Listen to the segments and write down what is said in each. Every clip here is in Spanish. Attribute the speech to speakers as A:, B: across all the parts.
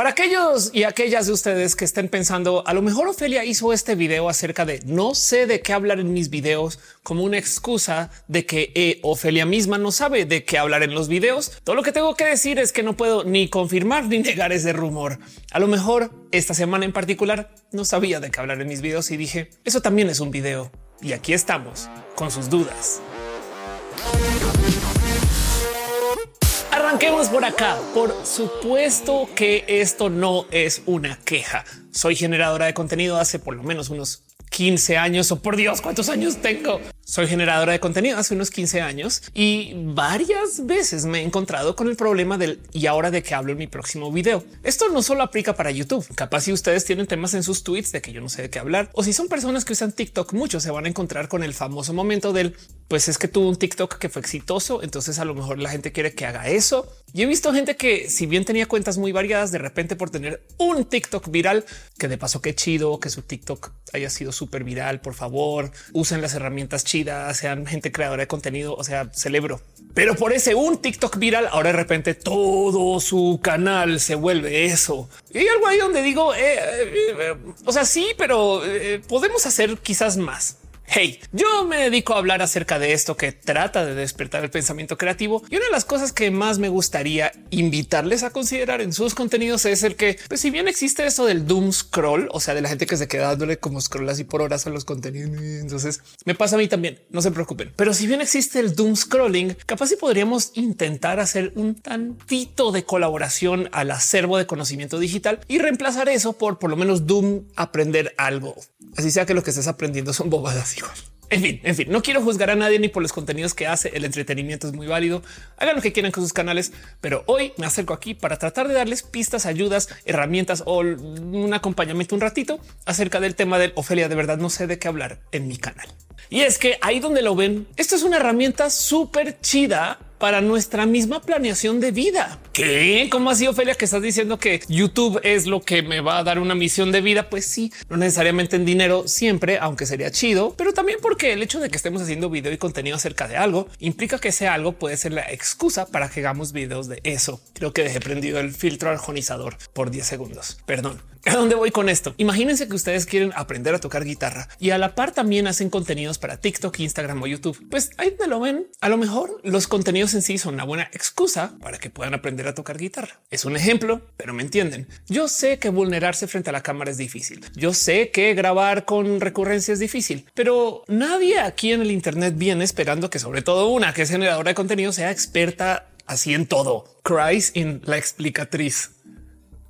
A: Para aquellos y aquellas de ustedes que estén pensando, a lo mejor Ofelia hizo este video acerca de no sé de qué hablar en mis videos como una excusa de que eh, Ofelia misma no sabe de qué hablar en los videos. Todo lo que tengo que decir es que no puedo ni confirmar ni negar ese rumor. A lo mejor esta semana en particular no sabía de qué hablar en mis videos y dije eso también es un video. Y aquí estamos con sus dudas. Arranquemos por acá. Por supuesto que esto no es una queja. Soy generadora de contenido hace por lo menos unos 15 años o por Dios, cuántos años tengo. Soy generadora de contenido hace unos 15 años y varias veces me he encontrado con el problema del y ahora de que hablo en mi próximo video. Esto no solo aplica para YouTube. Capaz si ustedes tienen temas en sus tweets de que yo no sé de qué hablar o si son personas que usan TikTok mucho se van a encontrar con el famoso momento del pues es que tuvo un TikTok que fue exitoso. Entonces a lo mejor la gente quiere que haga eso. Y he visto gente que si bien tenía cuentas muy variadas, de repente por tener un TikTok viral, que de paso qué chido que su TikTok haya sido súper viral. Por favor, usen las herramientas chidas sean gente creadora de contenido, o sea, celebro. Pero por ese un TikTok viral, ahora de repente todo su canal se vuelve eso. Y algo ahí donde digo, eh, eh, eh, o sea, sí, pero podemos hacer quizás más. Hey, yo me dedico a hablar acerca de esto que trata de despertar el pensamiento creativo y una de las cosas que más me gustaría invitarles a considerar en sus contenidos es el que, pues, si bien existe eso del doom scroll, o sea, de la gente que se queda dándole como scroll así por horas a los contenidos, entonces me pasa a mí también, no se preocupen. Pero si bien existe el doom scrolling, capaz si podríamos intentar hacer un tantito de colaboración al acervo de conocimiento digital y reemplazar eso por por lo menos doom aprender algo. Así sea que lo que estés aprendiendo son bobadas en fin, en fin, no quiero juzgar a nadie ni por los contenidos que hace. El entretenimiento es muy válido. Hagan lo que quieran con sus canales, pero hoy me acerco aquí para tratar de darles pistas, ayudas, herramientas o un acompañamiento un ratito acerca del tema del Ofelia. De verdad no sé de qué hablar en mi canal. Y es que ahí donde lo ven, esto es una herramienta súper chida para nuestra misma planeación de vida. ¿Qué? ¿Cómo así, Ofelia, que estás diciendo que YouTube es lo que me va a dar una misión de vida? Pues sí, no necesariamente en dinero siempre, aunque sería chido, pero también porque el hecho de que estemos haciendo video y contenido acerca de algo implica que ese algo puede ser la excusa para que hagamos videos de eso. Creo que dejé prendido el filtro arjonizador por 10 segundos. Perdón. ¿A dónde voy con esto? Imagínense que ustedes quieren aprender a tocar guitarra y a la par también hacen contenidos para TikTok, Instagram o YouTube. Pues ahí te lo ven. A lo mejor los contenidos en sí son una buena excusa para que puedan aprender a tocar guitarra. Es un ejemplo, pero me entienden. Yo sé que vulnerarse frente a la cámara es difícil. Yo sé que grabar con recurrencia es difícil, pero nadie aquí en el Internet viene esperando que sobre todo una que es generadora de contenido sea experta así en todo. Cries in la explicatriz.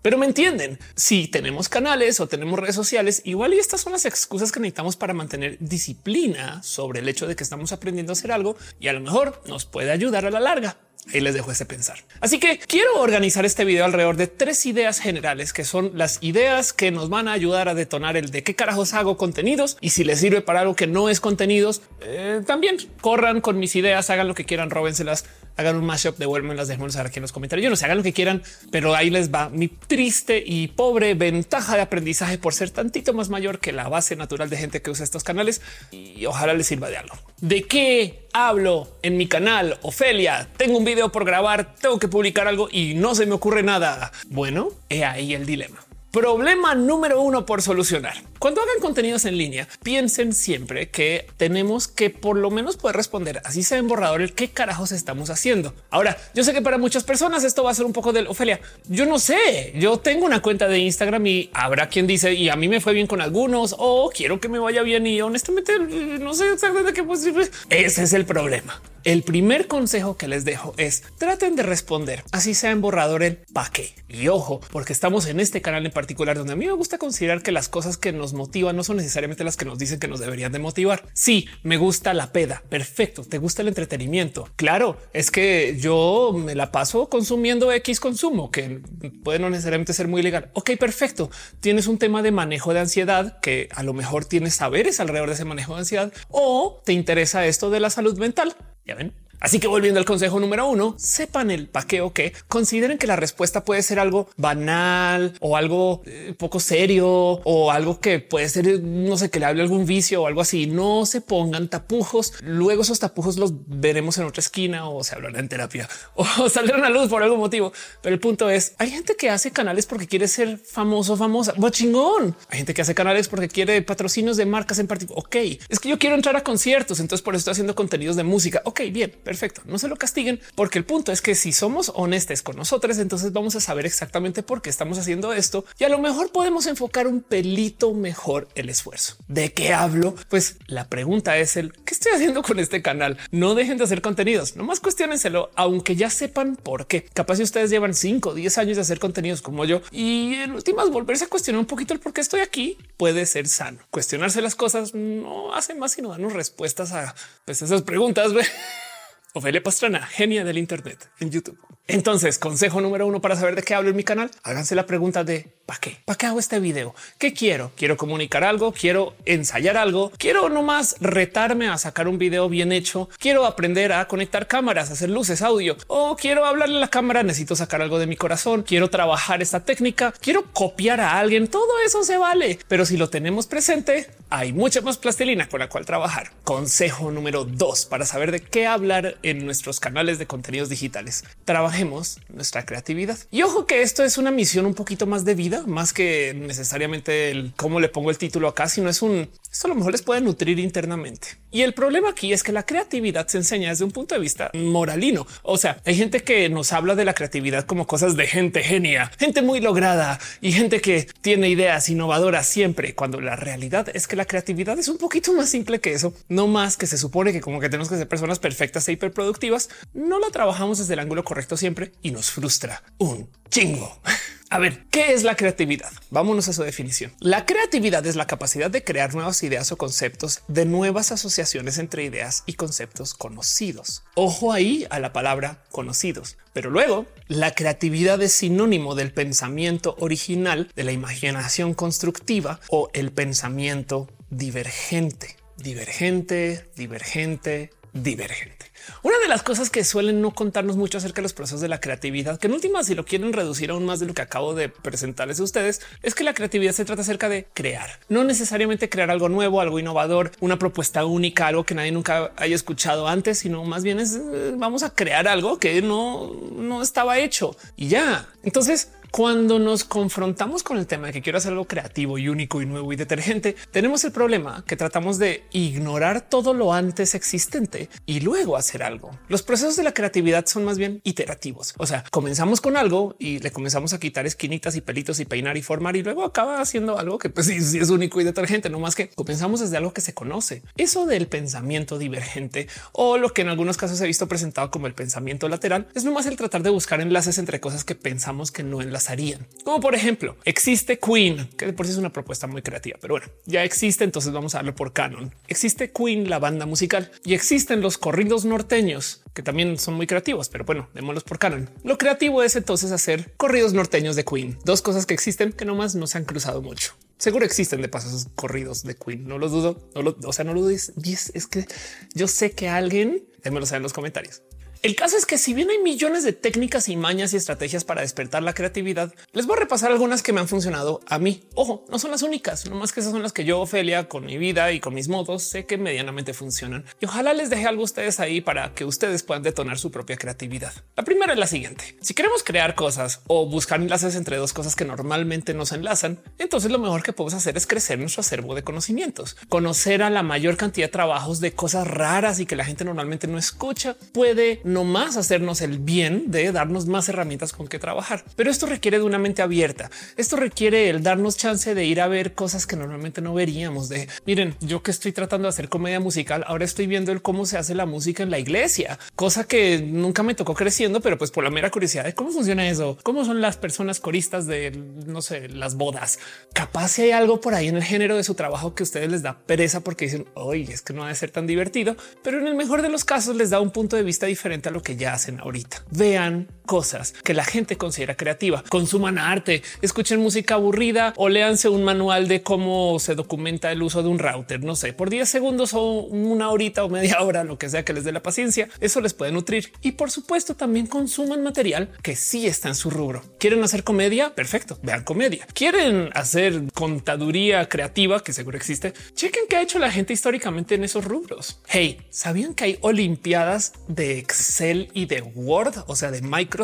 A: Pero me entienden, si tenemos canales o tenemos redes sociales, igual y estas son las excusas que necesitamos para mantener disciplina sobre el hecho de que estamos aprendiendo a hacer algo y a lo mejor nos puede ayudar a la larga. Ahí les dejo ese pensar. Así que quiero organizar este video alrededor de tres ideas generales que son las ideas que nos van a ayudar a detonar el de qué carajos hago contenidos y si les sirve para algo que no es contenidos, eh, también corran con mis ideas, hagan lo que quieran, róbenselas, hagan un mashup, devuélvenlas, déjenmelo saber aquí en los comentarios. Yo no sé, hagan lo que quieran, pero ahí les va mi triste y pobre ventaja de aprendizaje por ser tantito más mayor que la base natural de gente que usa estos canales y ojalá les sirva de algo. ¿De qué hablo en mi canal? Ofelia, tengo un video por grabar, tengo que publicar algo y no se me ocurre nada. Bueno, he ahí el dilema. Problema número uno por solucionar. Cuando hagan contenidos en línea, piensen siempre que tenemos que por lo menos poder responder así sea en borrador el qué carajos estamos haciendo. Ahora, yo sé que para muchas personas esto va a ser un poco del Ofelia. Yo no sé, yo tengo una cuenta de Instagram y habrá quien dice y a mí me fue bien con algunos o quiero que me vaya bien y honestamente no sé exactamente qué pues, ese es el problema. El primer consejo que les dejo es traten de responder así sea en borrador el pa' qué. Y ojo, porque estamos en este canal en particular donde a mí me gusta considerar que las cosas que nos motivan no son necesariamente las que nos dicen que nos deberían de motivar. Sí, me gusta la peda. Perfecto. Te gusta el entretenimiento. Claro, es que yo me la paso consumiendo X consumo que puede no necesariamente ser muy legal. Ok, perfecto. Tienes un tema de manejo de ansiedad que a lo mejor tienes saberes alrededor de ese manejo de ansiedad o te interesa esto de la salud mental. Ya ven, Así que volviendo al consejo número uno, sepan el pa' qué o qué, consideren que la respuesta puede ser algo banal o algo eh, poco serio o algo que puede ser, no sé, que le hable algún vicio o algo así. No se pongan tapujos. Luego esos tapujos los veremos en otra esquina o se hablará en terapia o saldrán a luz por algún motivo. Pero el punto es, hay gente que hace canales porque quiere ser famoso, famosa, o chingón. Hay gente que hace canales porque quiere patrocinios de marcas en particular. Ok, es que yo quiero entrar a conciertos, entonces por eso estoy haciendo contenidos de música. Ok, bien, perfecto. No se lo castiguen porque el punto es que si somos honestos con nosotros, entonces vamos a saber exactamente por qué estamos haciendo esto y a lo mejor podemos enfocar un pelito mejor el esfuerzo. ¿De qué hablo? Pues la pregunta es el qué estoy haciendo con este canal. No dejen de hacer contenidos, nomás cuestionenselo, aunque ya sepan por qué. Capaz si ustedes llevan 5 o 10 años de hacer contenidos como yo y en últimas volverse a cuestionar un poquito el por qué estoy aquí puede ser sano. Cuestionarse las cosas no hace más sino darnos respuestas a pues, esas preguntas. Ofelia Pastrana, genia del Internet en YouTube. Entonces, consejo número uno para saber de qué hablo en mi canal, háganse la pregunta de ¿para qué? ¿Para qué hago este video? ¿Qué quiero? ¿Quiero comunicar algo? ¿Quiero ensayar algo? ¿Quiero nomás retarme a sacar un video bien hecho? ¿Quiero aprender a conectar cámaras, hacer luces, audio? ¿O quiero hablarle a la cámara? Necesito sacar algo de mi corazón. ¿Quiero trabajar esta técnica? ¿Quiero copiar a alguien? Todo eso se vale. Pero si lo tenemos presente, hay mucha más plastilina con la cual trabajar. Consejo número dos para saber de qué hablar en nuestros canales de contenidos digitales. Trabajemos nuestra creatividad. Y ojo que esto es una misión un poquito más de vida, más que necesariamente el cómo le pongo el título acá, sino es un esto a lo mejor les puede nutrir internamente. Y el problema aquí es que la creatividad se enseña desde un punto de vista moralino. O sea, hay gente que nos habla de la creatividad como cosas de gente genia, gente muy lograda y gente que tiene ideas innovadoras siempre, cuando la realidad es que la creatividad es un poquito más simple que eso, no más que se supone que como que tenemos que ser personas perfectas e hiperproductivas, no la trabajamos desde el ángulo correcto siempre y nos frustra un chingo. A ver, ¿qué es la creatividad? Vámonos a su definición. La creatividad es la capacidad de crear nuevas ideas o conceptos de nuevas asociaciones entre ideas y conceptos conocidos. Ojo ahí a la palabra conocidos. Pero luego, la creatividad es sinónimo del pensamiento original, de la imaginación constructiva o el pensamiento divergente. Divergente, divergente, divergente. Una de las cosas que suelen no contarnos mucho acerca de los procesos de la creatividad, que en última, si lo quieren reducir aún más de lo que acabo de presentarles a ustedes, es que la creatividad se trata acerca de crear, no necesariamente crear algo nuevo, algo innovador, una propuesta única, algo que nadie nunca haya escuchado antes, sino más bien es eh, vamos a crear algo que no, no estaba hecho y ya. Entonces, cuando nos confrontamos con el tema de que quiero hacer algo creativo y único y nuevo y detergente, tenemos el problema que tratamos de ignorar todo lo antes existente y luego hacer algo. Los procesos de la creatividad son más bien iterativos. O sea, comenzamos con algo y le comenzamos a quitar esquinitas y pelitos y peinar y formar y luego acaba haciendo algo que pues sí, es único y detergente, no más que comenzamos desde algo que se conoce. Eso del pensamiento divergente o lo que en algunos casos he visto presentado como el pensamiento lateral es nomás el tratar de buscar enlaces entre cosas que pensamos que no enlazan harían. Como por ejemplo, existe Queen, que por sí es una propuesta muy creativa, pero bueno, ya existe, entonces vamos a darle por canon. Existe Queen, la banda musical, y existen los corridos norteños, que también son muy creativos, pero bueno, démoslos por canon. Lo creativo es entonces hacer corridos norteños de Queen, dos cosas que existen que nomás no se han cruzado mucho. Seguro existen de paso esos corridos de Queen. No los dudo. No lo, o sea, no lo dudes. Es que yo sé que alguien démelo en los comentarios. El caso es que si bien hay millones de técnicas y mañas y estrategias para despertar la creatividad, les voy a repasar algunas que me han funcionado a mí. Ojo, no son las únicas, no más que esas son las que yo, Ofelia, con mi vida y con mis modos, sé que medianamente funcionan. Y ojalá les deje algo a ustedes ahí para que ustedes puedan detonar su propia creatividad. La primera es la siguiente. Si queremos crear cosas o buscar enlaces entre dos cosas que normalmente nos enlazan, entonces lo mejor que podemos hacer es crecer nuestro acervo de conocimientos, conocer a la mayor cantidad de trabajos de cosas raras y que la gente normalmente no escucha puede no más hacernos el bien de darnos más herramientas con que trabajar. Pero esto requiere de una mente abierta. Esto requiere el darnos chance de ir a ver cosas que normalmente no veríamos. De miren, yo que estoy tratando de hacer comedia musical, ahora estoy viendo el cómo se hace la música en la iglesia, cosa que nunca me tocó creciendo, pero pues por la mera curiosidad de cómo funciona eso, cómo son las personas coristas de no sé, las bodas. Capaz si hay algo por ahí en el género de su trabajo que ustedes les da pereza porque dicen, oye, es que no ha de ser tan divertido, pero en el mejor de los casos les da un punto de vista diferente a lo que ya hacen ahorita. Vean cosas que la gente considera creativa, consuman arte, escuchen música aburrida o léanse un manual de cómo se documenta el uso de un router, no sé, por 10 segundos o una horita o media hora, lo que sea que les dé la paciencia, eso les puede nutrir. Y por supuesto también consuman material que sí está en su rubro. ¿Quieren hacer comedia? Perfecto, vean comedia. ¿Quieren hacer contaduría creativa, que seguro existe? Chequen qué ha hecho la gente históricamente en esos rubros. Hey, ¿sabían que hay olimpiadas de Excel y de Word, o sea, de Microsoft?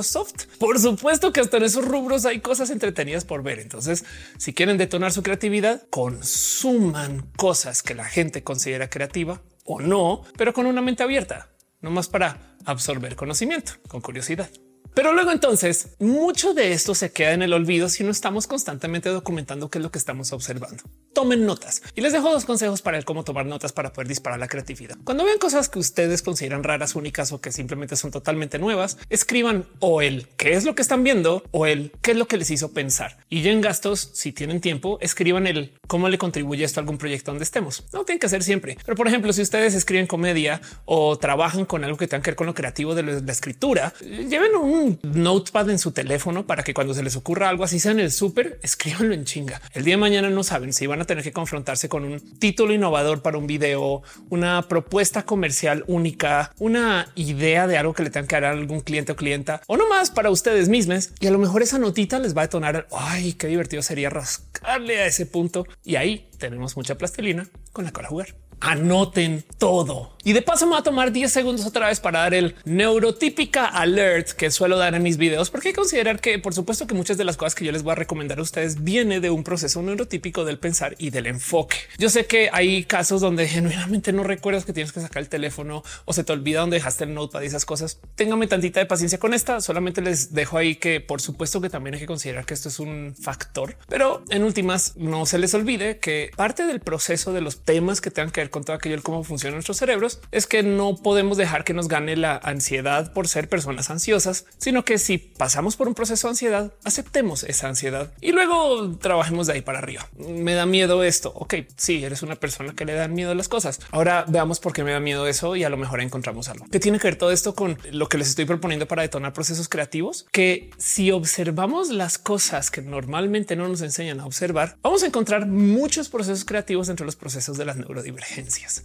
A: Por supuesto que hasta en esos rubros hay cosas entretenidas por ver. Entonces, si quieren detonar su creatividad, consuman cosas que la gente considera creativa o no, pero con una mente abierta, no más para absorber conocimiento con curiosidad. Pero luego entonces mucho de esto se queda en el olvido si no estamos constantemente documentando qué es lo que estamos observando. Tomen notas y les dejo dos consejos para el cómo tomar notas para poder disparar la creatividad. Cuando vean cosas que ustedes consideran raras, únicas o que simplemente son totalmente nuevas, escriban o el qué es lo que están viendo o el qué es lo que les hizo pensar. Y en gastos, si tienen tiempo, escriban el cómo le contribuye esto a algún proyecto donde estemos. No tienen que hacer siempre, pero por ejemplo, si ustedes escriben comedia o trabajan con algo que tenga que ver con lo creativo de la escritura, lleven un notepad en su teléfono para que cuando se les ocurra algo así sea en el súper, escríbanlo en chinga. El día de mañana no saben si van a tener que confrontarse con un título innovador para un video, una propuesta comercial única, una idea de algo que le tengan que dar a algún cliente o clienta o no más para ustedes mismos. Y a lo mejor esa notita les va a detonar. Ay, qué divertido sería rascarle a ese punto. Y ahí tenemos mucha plastilina con la cual jugar anoten todo. Y de paso me va a tomar 10 segundos otra vez para dar el neurotípica alert que suelo dar en mis videos, porque hay que considerar que por supuesto que muchas de las cosas que yo les voy a recomendar a ustedes viene de un proceso neurotípico del pensar y del enfoque. Yo sé que hay casos donde genuinamente no recuerdas que tienes que sacar el teléfono o se te olvida dónde dejaste el notepad y esas cosas. Téngame tantita de paciencia con esta. Solamente les dejo ahí que por supuesto que también hay que considerar que esto es un factor, pero en últimas no se les olvide que parte del proceso de los temas que tengan que con todo aquello, cómo funcionan nuestros cerebros, es que no podemos dejar que nos gane la ansiedad por ser personas ansiosas, sino que si pasamos por un proceso de ansiedad, aceptemos esa ansiedad y luego trabajemos de ahí para arriba. Me da miedo esto. Ok, sí, eres una persona que le dan miedo a las cosas. Ahora veamos por qué me da miedo eso y a lo mejor encontramos algo que tiene que ver todo esto con lo que les estoy proponiendo para detonar procesos creativos, que si observamos las cosas que normalmente no nos enseñan a observar, vamos a encontrar muchos procesos creativos entre los procesos de las neurodivergencias.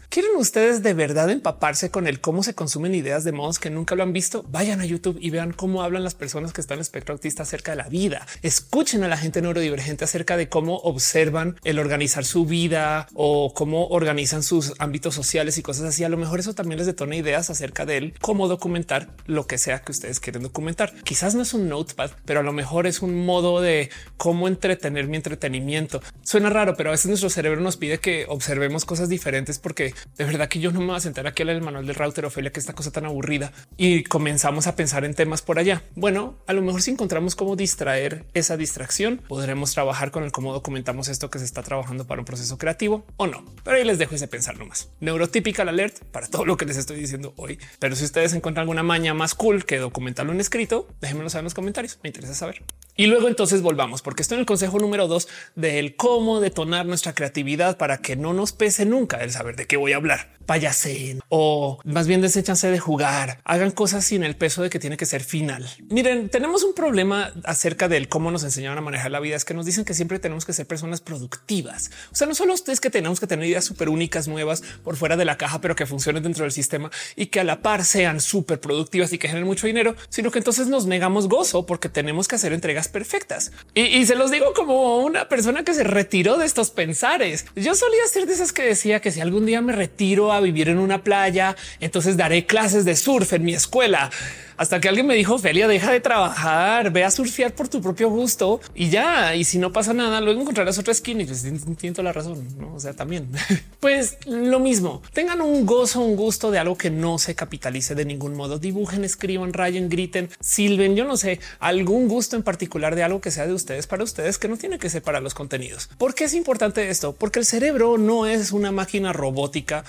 A: ¿Quieren ustedes de verdad empaparse con el cómo se consumen ideas de modos que nunca lo han visto? Vayan a YouTube y vean cómo hablan las personas que están en espectro autista acerca de la vida. Escuchen a la gente neurodivergente acerca de cómo observan el organizar su vida o cómo organizan sus ámbitos sociales y cosas así. A lo mejor eso también les detona ideas acerca de cómo documentar lo que sea que ustedes quieren documentar. Quizás no es un notepad, pero a lo mejor es un modo de cómo entretener mi entretenimiento. Suena raro, pero a veces nuestro cerebro nos pide que observemos cosas diferentes porque de verdad que yo no me voy a sentar aquí el manual del router Ophelia, que esta cosa tan aburrida y comenzamos a pensar en temas por allá. Bueno, a lo mejor si encontramos cómo distraer esa distracción, podremos trabajar con el cómo documentamos esto que se está trabajando para un proceso creativo o no. Pero ahí les dejo ese pensar nomás. Neurotípica alert para todo lo que les estoy diciendo hoy. Pero si ustedes encuentran alguna maña más cool que documentarlo en escrito, déjenmelo saber en los comentarios. Me interesa saber. Y luego entonces volvamos, porque estoy en el consejo número dos del cómo detonar nuestra creatividad para que no nos pese nunca el saber de qué voy a hablar. Payaseen o más bien deséchanse de jugar, hagan cosas sin el peso de que tiene que ser final. Miren, tenemos un problema acerca del cómo nos enseñaron a manejar la vida. Es que nos dicen que siempre tenemos que ser personas productivas. O sea, no solo ustedes que tenemos que tener ideas súper únicas, nuevas por fuera de la caja, pero que funcionen dentro del sistema y que a la par sean súper productivas y que generen mucho dinero, sino que entonces nos negamos gozo porque tenemos que hacer entregas perfectas. Y, y se los digo como una persona que se retiró de estos pensares. Yo solía ser de esas que decía que si algún día me retiro a vivir en una playa, entonces daré clases de surf en mi escuela hasta que alguien me dijo, Felia, deja de trabajar, ve a surfear por tu propio gusto y ya. Y si no pasa nada, luego encontrarás otra skin y pues entiendo la razón. ¿no? O sea, también pues lo mismo. Tengan un gozo, un gusto de algo que no se capitalice de ningún modo. Dibujen, escriban, rayen, griten, silben. Yo no sé algún gusto en particular de algo que sea de ustedes para ustedes, que no tiene que ser para los contenidos. ¿Por qué es importante esto? Porque el cerebro no es una máquina robótica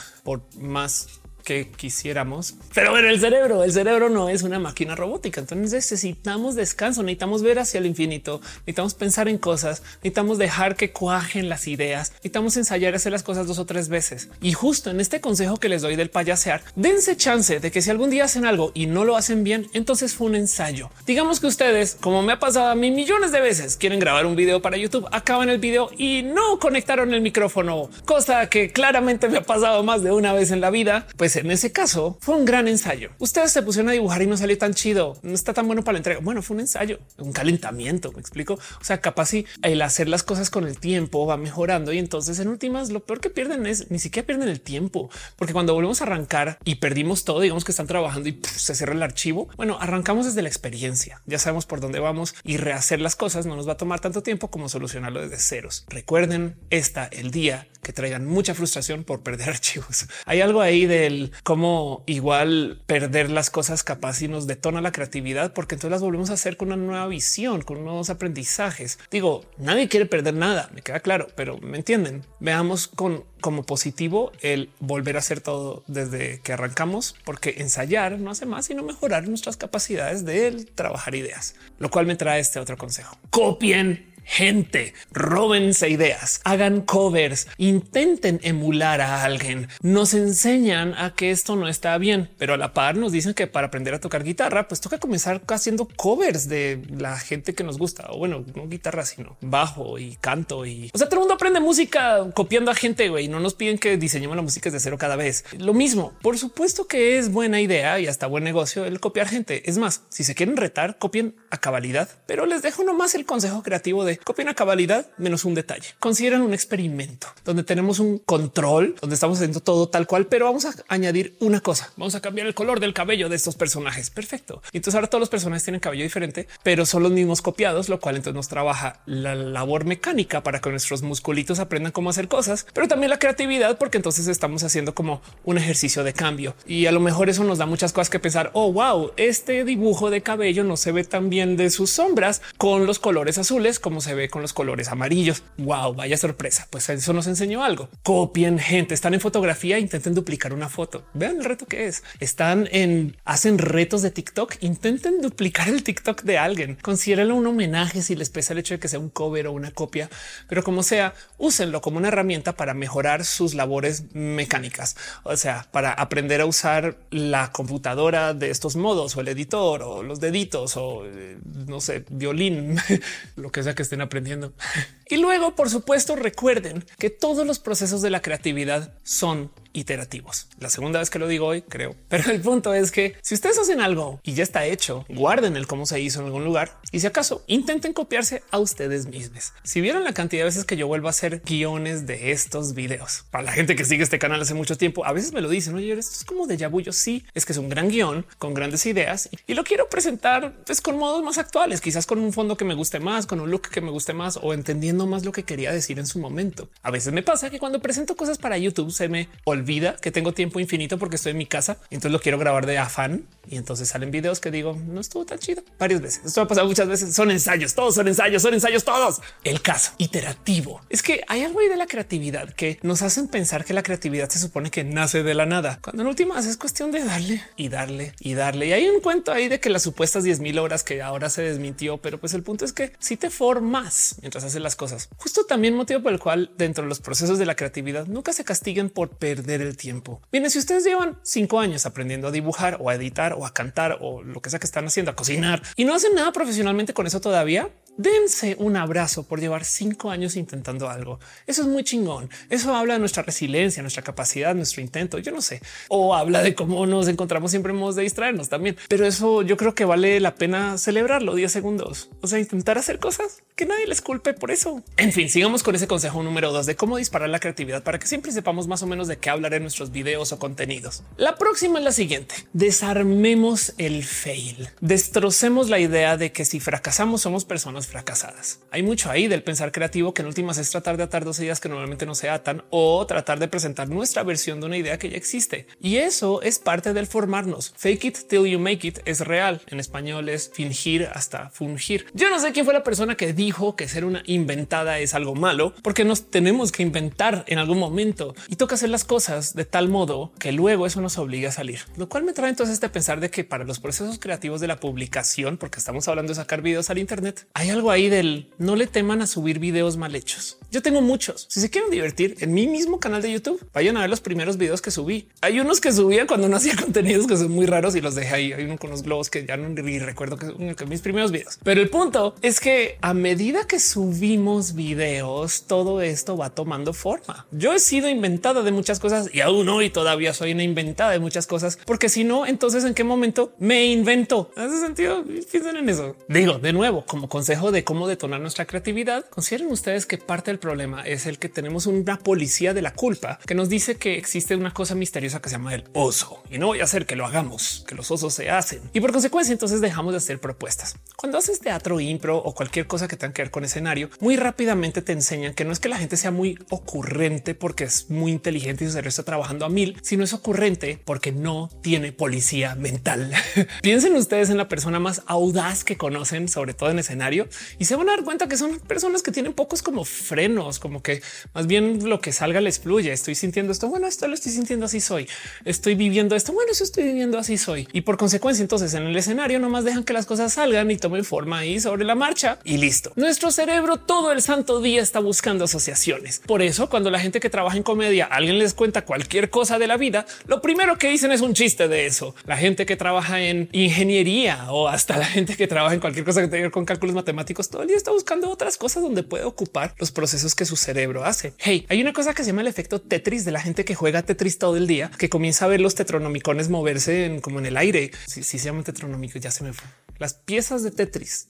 A: más que quisiéramos. Pero ver el cerebro, el cerebro no es una máquina robótica. Entonces necesitamos descanso, necesitamos ver hacia el infinito, necesitamos pensar en cosas, necesitamos dejar que cuajen las ideas, necesitamos ensayar hacer las cosas dos o tres veces. Y justo en este consejo que les doy del payasear, dense chance de que si algún día hacen algo y no lo hacen bien, entonces fue un ensayo. Digamos que ustedes, como me ha pasado a mí millones de veces, quieren grabar un video para YouTube, acaban el video y no conectaron el micrófono, cosa que claramente me ha pasado más de una vez en la vida. Pues en ese caso fue un gran ensayo. Ustedes se pusieron a dibujar y no salió tan chido, no está tan bueno para la entrega. Bueno, fue un ensayo, un calentamiento, me explico. O sea, capaz si el hacer las cosas con el tiempo va mejorando y entonces en últimas lo peor que pierden es ni siquiera pierden el tiempo, porque cuando volvemos a arrancar y perdimos todo, digamos que están trabajando y se cierra el archivo. Bueno, arrancamos desde la experiencia, ya sabemos por dónde vamos y rehacer las cosas no nos va a tomar tanto tiempo como solucionarlo desde ceros. Recuerden esta el día que traigan mucha frustración por perder archivos. Hay algo ahí del cómo igual perder las cosas capaz y nos detona la creatividad, porque entonces las volvemos a hacer con una nueva visión, con nuevos aprendizajes. Digo, nadie quiere perder nada, me queda claro, pero me entienden. Veamos con como positivo el volver a hacer todo desde que arrancamos, porque ensayar no hace más sino mejorar nuestras capacidades de trabajar ideas, lo cual me trae este otro consejo. Copien gente, róbense ideas, hagan covers, intenten emular a alguien. Nos enseñan a que esto no está bien, pero a la par nos dicen que para aprender a tocar guitarra, pues toca comenzar haciendo covers de la gente que nos gusta. O bueno, no guitarra, sino bajo y canto. Y o sea, todo el mundo aprende música copiando a gente güey. No nos piden que diseñemos la música desde cero cada vez. Lo mismo, por supuesto que es buena idea y hasta buen negocio el copiar gente. Es más, si se quieren retar, copien a cabalidad, pero les dejo nomás el consejo creativo de copien a cabalidad menos un detalle. Consideran un experimento donde tenemos un control, donde estamos haciendo todo tal cual, pero vamos a añadir una cosa. Vamos a cambiar el color del cabello de estos personajes. Perfecto. Entonces ahora todos los personajes tienen cabello diferente, pero son los mismos copiados, lo cual entonces nos trabaja la labor mecánica para que nuestros musculitos aprendan cómo hacer cosas, pero también la creatividad, porque entonces estamos haciendo como un ejercicio de cambio y a lo mejor eso nos da muchas cosas que pensar. Oh, wow, este dibujo de cabello no se ve tan bien de sus sombras con los colores azules como se ve con los colores amarillos. Wow, vaya sorpresa. Pues eso nos enseñó algo. Copien gente, están en fotografía, intenten duplicar una foto. Vean el reto que es. Están en hacen retos de TikTok, intenten duplicar el TikTok de alguien. Considérenlo un homenaje si les pesa el hecho de que sea un cover o una copia, pero como sea, úsenlo como una herramienta para mejorar sus labores mecánicas. O sea, para aprender a usar la computadora de estos modos o el editor o los deditos o eh, no sé, violín, lo que sea que estén aprendiendo. Y luego, por supuesto, recuerden que todos los procesos de la creatividad son iterativos. La segunda vez que lo digo hoy, creo. Pero el punto es que si ustedes hacen algo y ya está hecho, guarden el cómo se hizo en algún lugar y si acaso intenten copiarse a ustedes mismos. Si vieron la cantidad de veces que yo vuelvo a hacer guiones de estos videos, para la gente que sigue este canal hace mucho tiempo, a veces me lo dicen, oye, esto es como de ya Yo sí, es que es un gran guion con grandes ideas y lo quiero presentar pues, con modos más actuales, quizás con un fondo que me guste más, con un look que me guste más o entendiendo más lo que quería decir en su momento. A veces me pasa que cuando presento cosas para YouTube se me olvida vida que tengo tiempo infinito porque estoy en mi casa. Entonces lo quiero grabar de afán y entonces salen videos que digo no estuvo tan chido varias veces. Esto ha pasado muchas veces. Son ensayos, todos son ensayos, son ensayos todos. El caso iterativo es que hay algo ahí de la creatividad que nos hacen pensar que la creatividad se supone que nace de la nada, cuando en últimas es cuestión de darle y darle y darle. Y hay un cuento ahí de que las supuestas 10 mil horas que ahora se desmintió, pero pues el punto es que si te formas mientras haces las cosas, justo también motivo por el cual dentro de los procesos de la creatividad nunca se castiguen por perder el tiempo. Bien, si ustedes llevan cinco años aprendiendo a dibujar o a editar o a cantar o lo que sea que están haciendo, a cocinar y no hacen nada profesionalmente con eso todavía, dense un abrazo por llevar cinco años intentando algo. Eso es muy chingón. Eso habla de nuestra resiliencia, nuestra capacidad, nuestro intento. Yo no sé, o habla de cómo nos encontramos siempre modos de distraernos también. Pero eso yo creo que vale la pena celebrarlo 10 segundos. O sea, intentar hacer cosas que nadie les culpe por eso. En fin, sigamos con ese consejo número dos de cómo disparar la creatividad para que siempre sepamos más o menos de qué hablar en nuestros videos o contenidos. La próxima es la siguiente. Desarmemos el fail. Destrocemos la idea de que si fracasamos somos personas fracasadas. Hay mucho ahí del pensar creativo que en últimas es tratar de atar dos ideas que normalmente no se atan o tratar de presentar nuestra versión de una idea que ya existe. Y eso es parte del formarnos. Fake it till you make it es real. En español es fingir hasta fungir. Yo no sé quién fue la persona que dijo que ser una inventada es algo malo porque nos tenemos que inventar en algún momento y toca hacer las cosas de tal modo que luego eso nos obliga a salir. Lo cual me trae entonces este pensar de que para los procesos creativos de la publicación, porque estamos hablando de sacar videos al Internet, hay algo ahí del no le teman a subir videos mal hechos. Yo tengo muchos. Si se quieren divertir en mi mismo canal de YouTube, vayan a ver los primeros videos que subí. Hay unos que subía cuando no hacía contenidos que son muy raros y los dejé ahí. Hay uno con los globos que ya no recuerdo que mis primeros videos. Pero el punto es que a medida que subimos videos, todo esto va tomando forma. Yo he sido inventada de muchas cosas y aún hoy todavía soy una inventada de muchas cosas, porque si no, entonces en qué momento me invento. Hace sentido. Piensen en eso. Digo de nuevo, como consejo de cómo detonar nuestra creatividad, consideren ustedes que parte del problema es el que tenemos una policía de la culpa que nos dice que existe una cosa misteriosa que se llama el oso y no voy a hacer que lo hagamos, que los osos se hacen y por consecuencia entonces dejamos de hacer propuestas. Cuando haces teatro, impro o cualquier cosa que tenga que ver con escenario, muy rápidamente te enseñan que no es que la gente sea muy ocurrente porque es muy inteligente y su cerebro está trabajando a mil, sino es ocurrente porque no tiene policía mental. Piensen ustedes en la persona más audaz que conocen, sobre todo en escenario, y se van a dar cuenta que son personas que tienen pocos como frenos, como que más bien lo que salga les fluye. Estoy sintiendo esto. Bueno, esto lo estoy sintiendo así soy. Estoy viviendo esto. Bueno, eso estoy viviendo así soy. Y por consecuencia, entonces en el escenario nomás dejan que las cosas salgan y tomen forma ahí sobre la marcha y listo. Nuestro cerebro todo el santo día está buscando asociaciones. Por eso, cuando la gente que trabaja en comedia alguien les cuenta cualquier cosa de la vida, lo primero que dicen es un chiste de eso. La gente que trabaja en ingeniería o hasta la gente que trabaja en cualquier cosa que tenga que ver con cálculos matemáticos todo el día está buscando otras cosas donde puede ocupar los procesos que su cerebro hace. Hey, hay una cosa que se llama el efecto Tetris de la gente que juega Tetris todo el día, que comienza a ver los tetronomicones moverse en, como en el aire. Si, se llama tetronómico, ya se me fue las piezas de Tetris,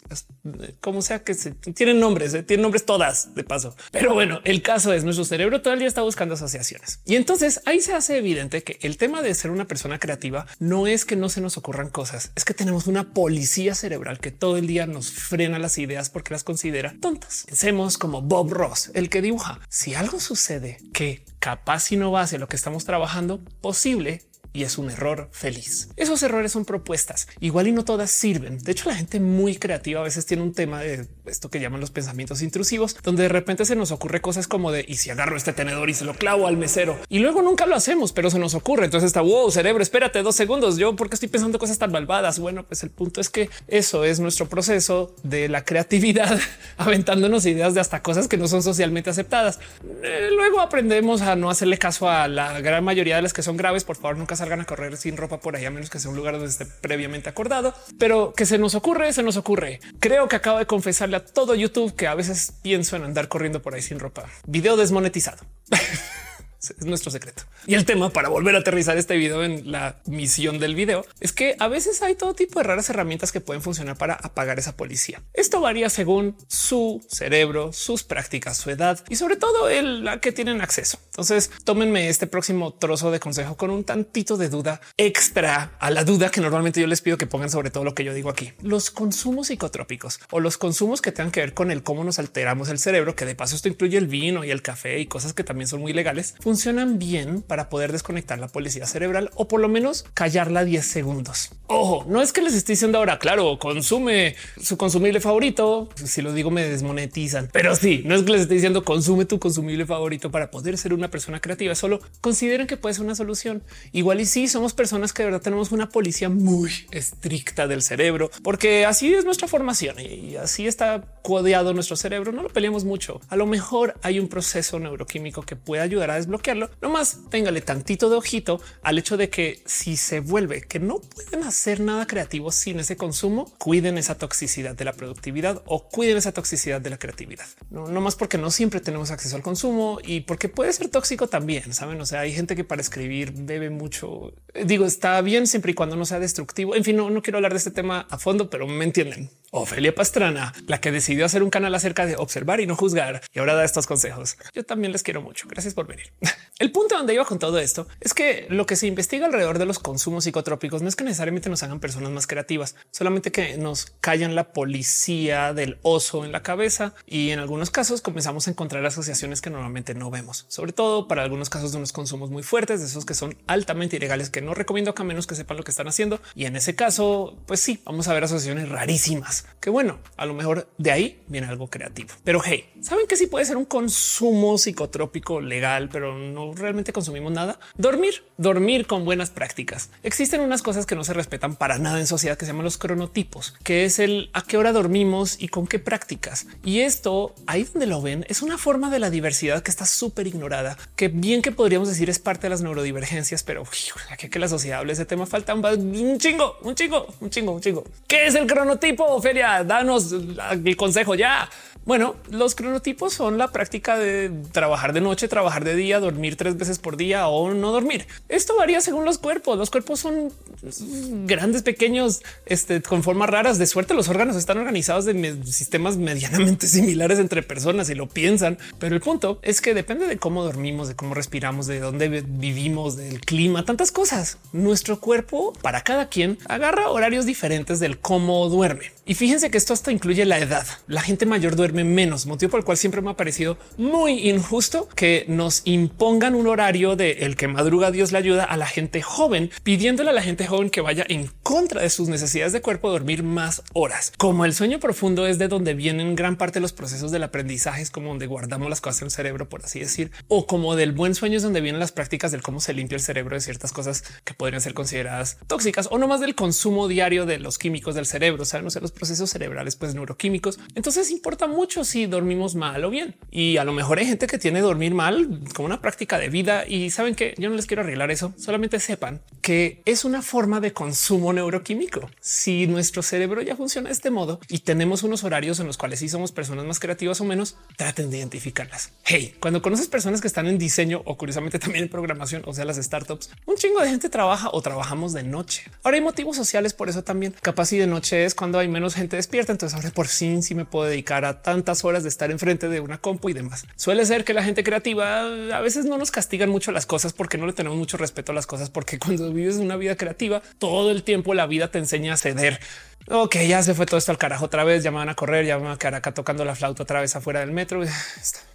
A: como sea que se tienen nombres, eh, tienen nombres todas de paso. Pero bueno, el caso es nuestro cerebro todo el día está buscando asociaciones y entonces ahí se hace evidente que el tema de ser una persona creativa no es que no se nos ocurran cosas, es que tenemos una policía cerebral que todo el día nos frena las ideas porque las considera tontas. Pensemos como Bob Ross, el que dibuja. Si algo sucede que capaz si no va hacia lo que estamos trabajando, posible y es un error feliz. Esos errores son propuestas igual y no todas sirven. De hecho, la gente muy creativa a veces tiene un tema de esto que llaman los pensamientos intrusivos, donde de repente se nos ocurre cosas como de y si agarro este tenedor y se lo clavo al mesero y luego nunca lo hacemos, pero se nos ocurre. Entonces está wow, cerebro, espérate dos segundos. Yo porque estoy pensando cosas tan malvadas. Bueno, pues el punto es que eso es nuestro proceso de la creatividad, aventándonos ideas de hasta cosas que no son socialmente aceptadas. Eh, luego aprendemos a no hacerle caso a la gran mayoría de las que son graves. Por favor, nunca salgan a correr sin ropa por ahí, a menos que sea un lugar donde esté previamente acordado, pero que se nos ocurre, se nos ocurre. Creo que acabo de confesarle a todo YouTube que a veces pienso en andar corriendo por ahí sin ropa. Video desmonetizado. es nuestro secreto. Y el tema para volver a aterrizar este video en la misión del video es que a veces hay todo tipo de raras herramientas que pueden funcionar para apagar esa policía. Esto varía según su cerebro, sus prácticas, su edad y sobre todo el a que tienen acceso. Entonces tómenme este próximo trozo de consejo con un tantito de duda extra a la duda que normalmente yo les pido que pongan sobre todo lo que yo digo aquí. Los consumos psicotrópicos o los consumos que tengan que ver con el cómo nos alteramos el cerebro, que de paso esto incluye el vino y el café y cosas que también son muy legales funcionan bien para poder desconectar la policía cerebral o por lo menos callarla 10 segundos. Ojo, no es que les estoy diciendo ahora, claro, consume su consumible favorito. Si lo digo, me desmonetizan, pero sí, no es que les estoy diciendo consume tu consumible favorito para poder ser una persona creativa. Solo consideren que puede ser una solución. Igual y si sí, somos personas que de verdad tenemos una policía muy estricta del cerebro, porque así es nuestra formación y así está codeado nuestro cerebro. No lo peleamos mucho. A lo mejor hay un proceso neuroquímico que puede ayudar a desbloquear no nomás téngale tantito de ojito al hecho de que si se vuelve que no pueden hacer nada creativo sin ese consumo, cuiden esa toxicidad de la productividad o cuiden esa toxicidad de la creatividad. No, no más porque no siempre tenemos acceso al consumo y porque puede ser tóxico también. Saben, o sea, hay gente que para escribir bebe mucho. Digo, está bien siempre y cuando no sea destructivo. En fin, no, no quiero hablar de este tema a fondo, pero me entienden. Ofelia Pastrana, la que decidió hacer un canal acerca de observar y no juzgar y ahora da estos consejos. Yo también les quiero mucho. Gracias por venir. El punto donde iba con todo esto es que lo que se investiga alrededor de los consumos psicotrópicos no es que necesariamente nos hagan personas más creativas, solamente que nos callan la policía del oso en la cabeza y en algunos casos comenzamos a encontrar asociaciones que normalmente no vemos, sobre todo para algunos casos de unos consumos muy fuertes, de esos que son altamente ilegales que no recomiendo que a menos que sepan lo que están haciendo. Y en ese caso, pues sí, vamos a ver asociaciones rarísimas que bueno, a lo mejor de ahí viene algo creativo. Pero hey, saben que sí puede ser un consumo psicotrópico legal, pero no realmente consumimos nada. Dormir, dormir con buenas prácticas. Existen unas cosas que no se respetan para nada en sociedad que se llaman los cronotipos, que es el a qué hora dormimos y con qué prácticas. Y esto ahí donde lo ven es una forma de la diversidad que está súper ignorada, que bien que podríamos decir es parte de las neurodivergencias, pero aquí que la sociedad hable ese tema falta un chingo, un chingo, un chingo, un chingo. ¿Qué es el cronotipo? Danos el consejo ya. Bueno, los cronotipos son la práctica de trabajar de noche, trabajar de día, dormir tres veces por día o no dormir. Esto varía según los cuerpos. Los cuerpos son grandes, pequeños, este, con formas raras. De suerte, los órganos están organizados de sistemas medianamente similares entre personas y lo piensan. Pero el punto es que depende de cómo dormimos, de cómo respiramos, de dónde vivimos, del clima, tantas cosas. Nuestro cuerpo, para cada quien, agarra horarios diferentes del cómo duerme. Y fíjense que esto hasta incluye la edad. La gente mayor duerme menos, motivo por el cual siempre me ha parecido muy injusto que nos impongan un horario de el que madruga Dios le ayuda a la gente joven, pidiéndole a la gente joven que vaya en contra de sus necesidades de cuerpo dormir más horas. Como el sueño profundo es de donde vienen gran parte de los procesos del aprendizaje, es como donde guardamos las cosas en el cerebro, por así decir, o como del buen sueño es donde vienen las prácticas del cómo se limpia el cerebro de ciertas cosas que podrían ser consideradas tóxicas o no más del consumo diario de los químicos del cerebro, saben, o sea, los procesos cerebrales, pues neuroquímicos. Entonces importa mucho mucho si dormimos mal o bien. Y a lo mejor hay gente que tiene dormir mal como una práctica de vida y saben que yo no les quiero arreglar eso. Solamente sepan que es una forma de consumo neuroquímico. Si nuestro cerebro ya funciona de este modo y tenemos unos horarios en los cuales sí somos personas más creativas o menos, traten de identificarlas. Hey, cuando conoces personas que están en diseño o curiosamente también en programación, o sea, las startups, un chingo de gente trabaja o trabajamos de noche. Ahora hay motivos sociales por eso también. Capaz y de noche es cuando hay menos gente despierta. Entonces ahora por fin sí me puedo dedicar a tantas horas de estar enfrente de una compu y demás. Suele ser que la gente creativa a veces no nos castigan mucho las cosas porque no le tenemos mucho respeto a las cosas, porque cuando vives una vida creativa, todo el tiempo la vida te enseña a ceder Ok, ya se fue todo esto al carajo otra vez. Ya me van a correr, ya me van a quedar acá tocando la flauta otra vez afuera del metro.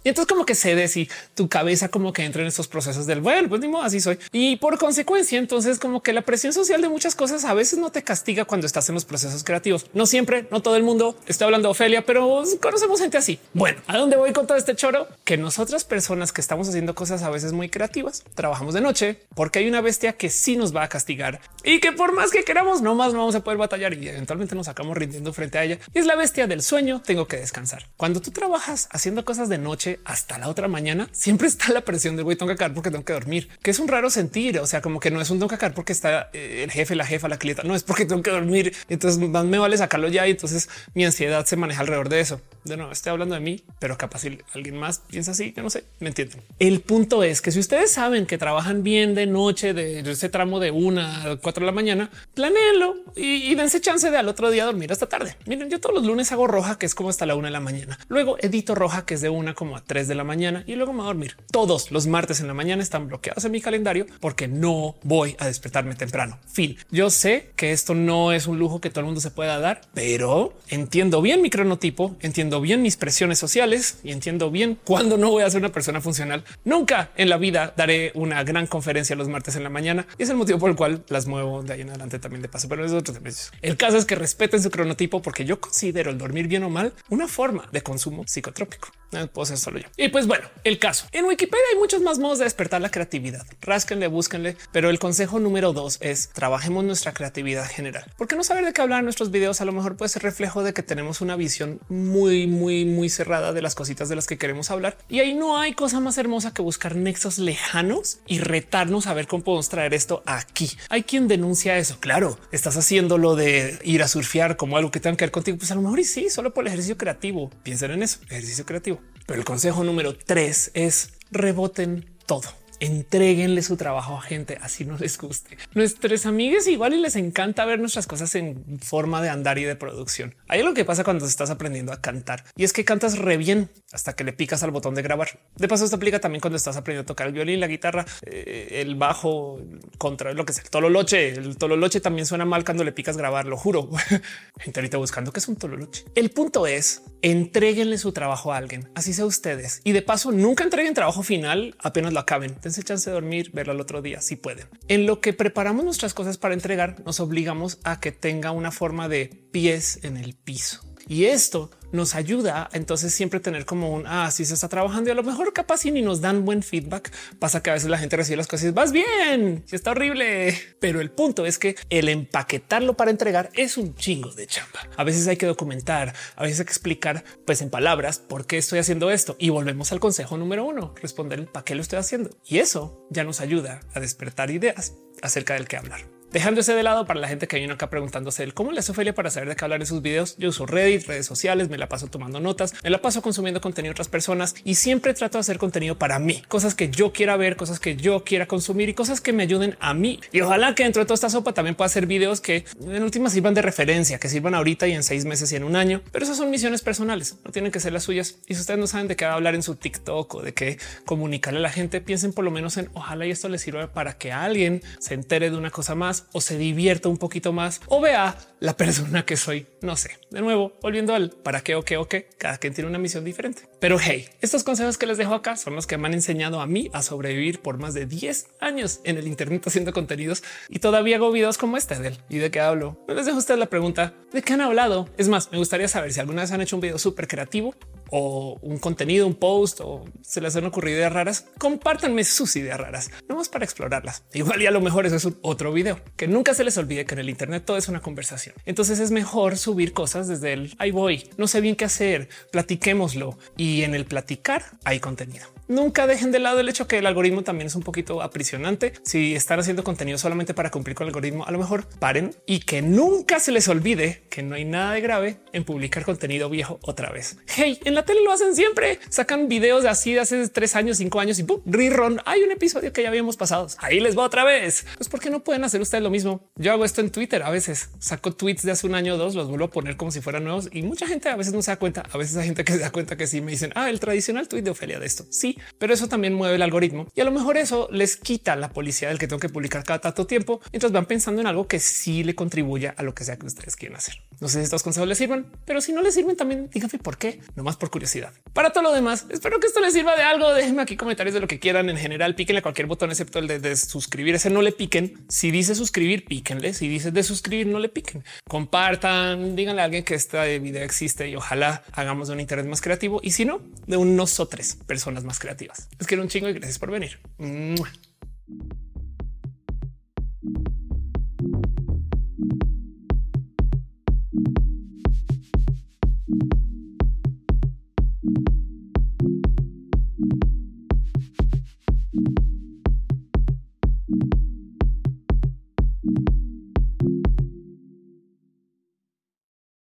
A: Y entonces, como que cedes y tu cabeza como que entra en estos procesos del bueno, pues ni modo, así soy. Y por consecuencia, entonces, como que la presión social de muchas cosas a veces no te castiga cuando estás en los procesos creativos. No siempre, no todo el mundo. Estoy hablando de Ofelia, pero conocemos gente así. Bueno, a dónde voy con todo este choro? Que nosotras personas que estamos haciendo cosas a veces muy creativas, trabajamos de noche porque hay una bestia que sí nos va a castigar y que por más que queramos, no más no vamos a poder batallar y eventualmente nos sacamos rindiendo frente a ella. Y es la bestia del sueño. Tengo que descansar. Cuando tú trabajas haciendo cosas de noche hasta la otra mañana, siempre está la presión del güey tengo que caer porque tengo que dormir, que es un raro sentir. O sea, como que no es un tengo que caer porque está eh, el jefe, la jefa, la clienta. No es porque tengo que dormir. Entonces más me vale sacarlo ya. Y entonces mi ansiedad se maneja alrededor de eso. De nuevo, estoy hablando de mí, pero capaz si alguien más piensa así. Yo no sé, me entienden. El punto es que si ustedes saben que trabajan bien de noche, de ese tramo de una a cuatro de la mañana, planeenlo y, y dense chance de otro día dormir hasta tarde. Miren, yo todos los lunes hago roja, que es como hasta la una de la mañana. Luego edito roja, que es de una como a tres de la mañana y luego me voy a dormir. Todos los martes en la mañana están bloqueados en mi calendario porque no voy a despertarme temprano. Fin. Yo sé que esto no es un lujo que todo el mundo se pueda dar, pero entiendo bien mi cronotipo, entiendo bien mis presiones sociales y entiendo bien cuándo no voy a ser una persona funcional. Nunca en la vida daré una gran conferencia los martes en la mañana y es el motivo por el cual las muevo de ahí en adelante también de paso, pero es otro tema. El caso es que respeten su cronotipo porque yo considero el dormir bien o mal una forma de consumo psicotrópico. No puedo ser solo yo. Y pues bueno, el caso en Wikipedia hay muchos más modos de despertar la creatividad. Rásquenle, búsquenle, pero el consejo número dos es trabajemos nuestra creatividad general, porque no saber de qué hablar en nuestros videos a lo mejor puede ser reflejo de que tenemos una visión muy, muy, muy cerrada de las cositas de las que queremos hablar. Y ahí no hay cosa más hermosa que buscar nexos lejanos y retarnos a ver cómo podemos traer esto aquí. Hay quien denuncia eso. Claro, estás haciendo lo de ir a surfear como algo que tenga que ver contigo. Pues a lo mejor y sí, solo por el ejercicio creativo. Piensen en eso, ejercicio creativo. Pero el consejo número tres es reboten todo Entréguenle su trabajo a gente así no les guste. Nuestros amigos igual y les encanta ver nuestras cosas en forma de andar y de producción. Hay algo que pasa cuando estás aprendiendo a cantar y es que cantas re bien hasta que le picas al botón de grabar. De paso, esto aplica también cuando estás aprendiendo a tocar el violín, la guitarra, eh, el bajo, contra lo que es el tololoche. El tololoche también suena mal cuando le picas grabar, lo juro. Gente ahorita buscando que es un tololoche. El punto es entreguenle su trabajo a alguien, así sea ustedes. Y de paso, nunca entreguen trabajo final apenas lo acaben. Dense chance de dormir, verlo al otro día si pueden. En lo que preparamos nuestras cosas para entregar, nos obligamos a que tenga una forma de pies en el piso. Y esto nos ayuda entonces siempre tener como un ah, si se está trabajando y a lo mejor capaz y ni nos dan buen feedback. Pasa que a veces la gente recibe las cosas y vas bien, si está horrible, pero el punto es que el empaquetarlo para entregar es un chingo de chamba. A veces hay que documentar, a veces hay que explicar pues en palabras por qué estoy haciendo esto y volvemos al consejo número uno, responder el para qué lo estoy haciendo y eso ya nos ayuda a despertar ideas acerca del que hablar. Dejándose de lado para la gente que viene acá preguntándose el cómo le hace Ophelia para saber de qué hablar en sus videos. Yo uso Reddit, redes sociales, me la paso tomando notas, me la paso consumiendo contenido de otras personas y siempre trato de hacer contenido para mí, cosas que yo quiera ver, cosas que yo quiera consumir y cosas que me ayuden a mí. Y ojalá que dentro de toda esta sopa también pueda hacer videos que en última sirvan de referencia, que sirvan ahorita y en seis meses y en un año. Pero esas son misiones personales, no tienen que ser las suyas. Y si ustedes no saben de qué hablar en su TikTok o de qué comunicarle a la gente, piensen por lo menos en ojalá y esto les sirva para que alguien se entere de una cosa más o se divierta un poquito más o vea la persona que soy. No sé. De nuevo, volviendo al para qué o qué o qué. Cada quien tiene una misión diferente. Pero hey, estos consejos que les dejo acá son los que me han enseñado a mí a sobrevivir por más de 10 años en el Internet haciendo contenidos y todavía hago videos como este de él. ¿Y de qué hablo? Les dejo a ustedes la pregunta de qué han hablado. Es más, me gustaría saber si alguna vez han hecho un video súper creativo o un contenido, un post o se les han ocurrido ideas raras, compártanme sus ideas raras, no más para explorarlas. Igual y a lo mejor eso es un otro video que nunca se les olvide que en el Internet todo es una conversación. Entonces es mejor subir cosas desde el ahí voy, no sé bien qué hacer, platiquémoslo y en el platicar hay contenido nunca dejen de lado el hecho que el algoritmo también es un poquito aprisionante. Si están haciendo contenido solamente para cumplir con el algoritmo, a lo mejor paren y que nunca se les olvide que no hay nada de grave en publicar contenido viejo otra vez. Hey, en la tele lo hacen siempre. Sacan videos de así de hace tres años, cinco años y ¡pum! rerun. Hay un episodio que ya habíamos pasado. Ahí les va otra vez. Pues ¿por qué no pueden hacer ustedes lo mismo? Yo hago esto en Twitter. A veces saco tweets de hace un año o dos, los vuelvo a poner como si fueran nuevos y mucha gente a veces no se da cuenta. A veces hay gente que se da cuenta que sí me dicen, ah, el tradicional tweet de Ofelia de esto. Sí, pero eso también mueve el algoritmo y a lo mejor eso les quita la policía del que tengo que publicar cada tanto tiempo mientras van pensando en algo que sí le contribuya a lo que sea que ustedes quieren hacer. No sé si estos consejos les sirvan, pero si no les sirven también díganme por qué, nomás por curiosidad. Para todo lo demás, espero que esto les sirva de algo. Déjenme aquí comentarios de lo que quieran. En general, píquenle a cualquier botón excepto el de, de suscribir. Ese no le piquen. Si dice suscribir, píquenle. Si dice de suscribir, no le piquen. Compartan, díganle a alguien que este video existe y ojalá hagamos un internet más creativo. Y si no, de un nosotros personas más creativas. Es que era un chingo y gracias por venir.